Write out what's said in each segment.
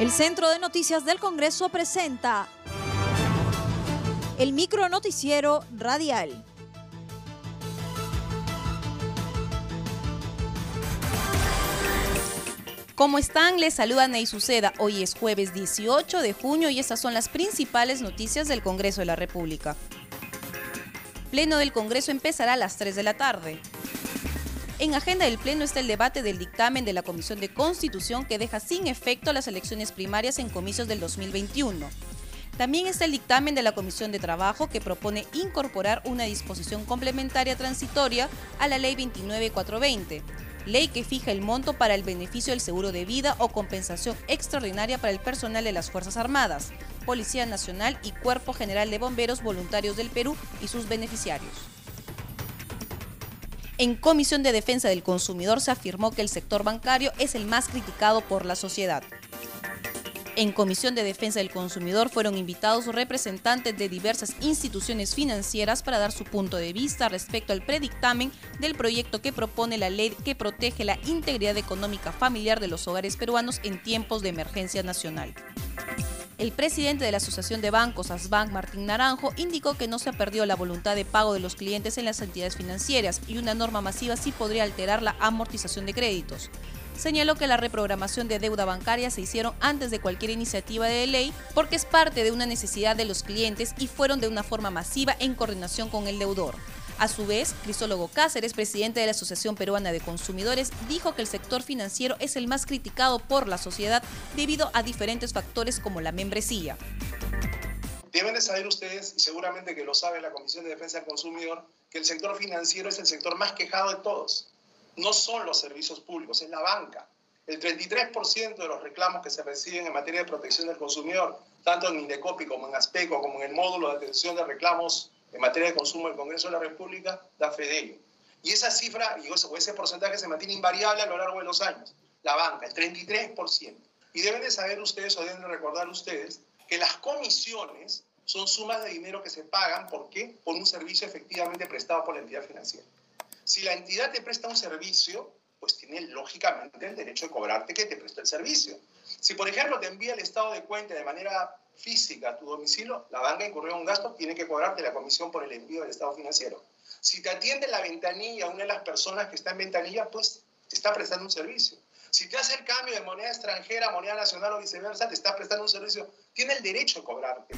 El Centro de Noticias del Congreso presenta el micro noticiero radial. ¿Cómo están? Les saluda Ney Suceda. Hoy es jueves 18 de junio y estas son las principales noticias del Congreso de la República. Pleno del Congreso empezará a las 3 de la tarde. En agenda del Pleno está el debate del dictamen de la Comisión de Constitución que deja sin efecto las elecciones primarias en comicios del 2021. También está el dictamen de la Comisión de Trabajo que propone incorporar una disposición complementaria transitoria a la Ley 29420 ley que fija el monto para el beneficio del seguro de vida o compensación extraordinaria para el personal de las Fuerzas Armadas, Policía Nacional y Cuerpo General de Bomberos Voluntarios del Perú y sus beneficiarios. En Comisión de Defensa del Consumidor se afirmó que el sector bancario es el más criticado por la sociedad. En Comisión de Defensa del Consumidor fueron invitados representantes de diversas instituciones financieras para dar su punto de vista respecto al predictamen del proyecto que propone la ley que protege la integridad económica familiar de los hogares peruanos en tiempos de emergencia nacional. El presidente de la Asociación de Bancos, ASBank, Martín Naranjo, indicó que no se ha perdido la voluntad de pago de los clientes en las entidades financieras y una norma masiva sí podría alterar la amortización de créditos señaló que la reprogramación de deuda bancaria se hicieron antes de cualquier iniciativa de ley porque es parte de una necesidad de los clientes y fueron de una forma masiva en coordinación con el deudor. A su vez, Crisólogo Cáceres, presidente de la Asociación Peruana de Consumidores, dijo que el sector financiero es el más criticado por la sociedad debido a diferentes factores como la membresía. Deben de saber ustedes, y seguramente que lo sabe la Comisión de Defensa del Consumidor, que el sector financiero es el sector más quejado de todos no son los servicios públicos, es la banca. El 33% de los reclamos que se reciben en materia de protección del consumidor, tanto en Indecopi como en ASPECO, como en el módulo de atención de reclamos en materia de consumo del Congreso de la República, da fe de ello. Y esa cifra, y ese porcentaje se mantiene invariable a lo largo de los años. La banca, el 33%. Y deben de saber ustedes, o deben de recordar ustedes, que las comisiones son sumas de dinero que se pagan, ¿por qué? Por un servicio efectivamente prestado por la entidad financiera. Si la entidad te presta un servicio, pues tiene lógicamente el derecho de cobrarte que te prestó el servicio. Si, por ejemplo, te envía el estado de cuenta de manera física a tu domicilio, la banca incurrió en un gasto, tiene que cobrarte la comisión por el envío del estado financiero. Si te atiende la ventanilla, una de las personas que está en ventanilla, pues te está prestando un servicio. Si te hace el cambio de moneda extranjera a moneda nacional o viceversa, te está prestando un servicio, tiene el derecho de cobrarte.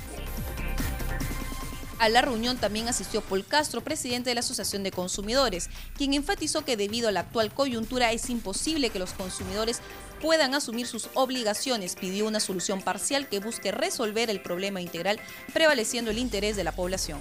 A la reunión también asistió Paul Castro, presidente de la Asociación de Consumidores, quien enfatizó que debido a la actual coyuntura es imposible que los consumidores puedan asumir sus obligaciones. Pidió una solución parcial que busque resolver el problema integral, prevaleciendo el interés de la población.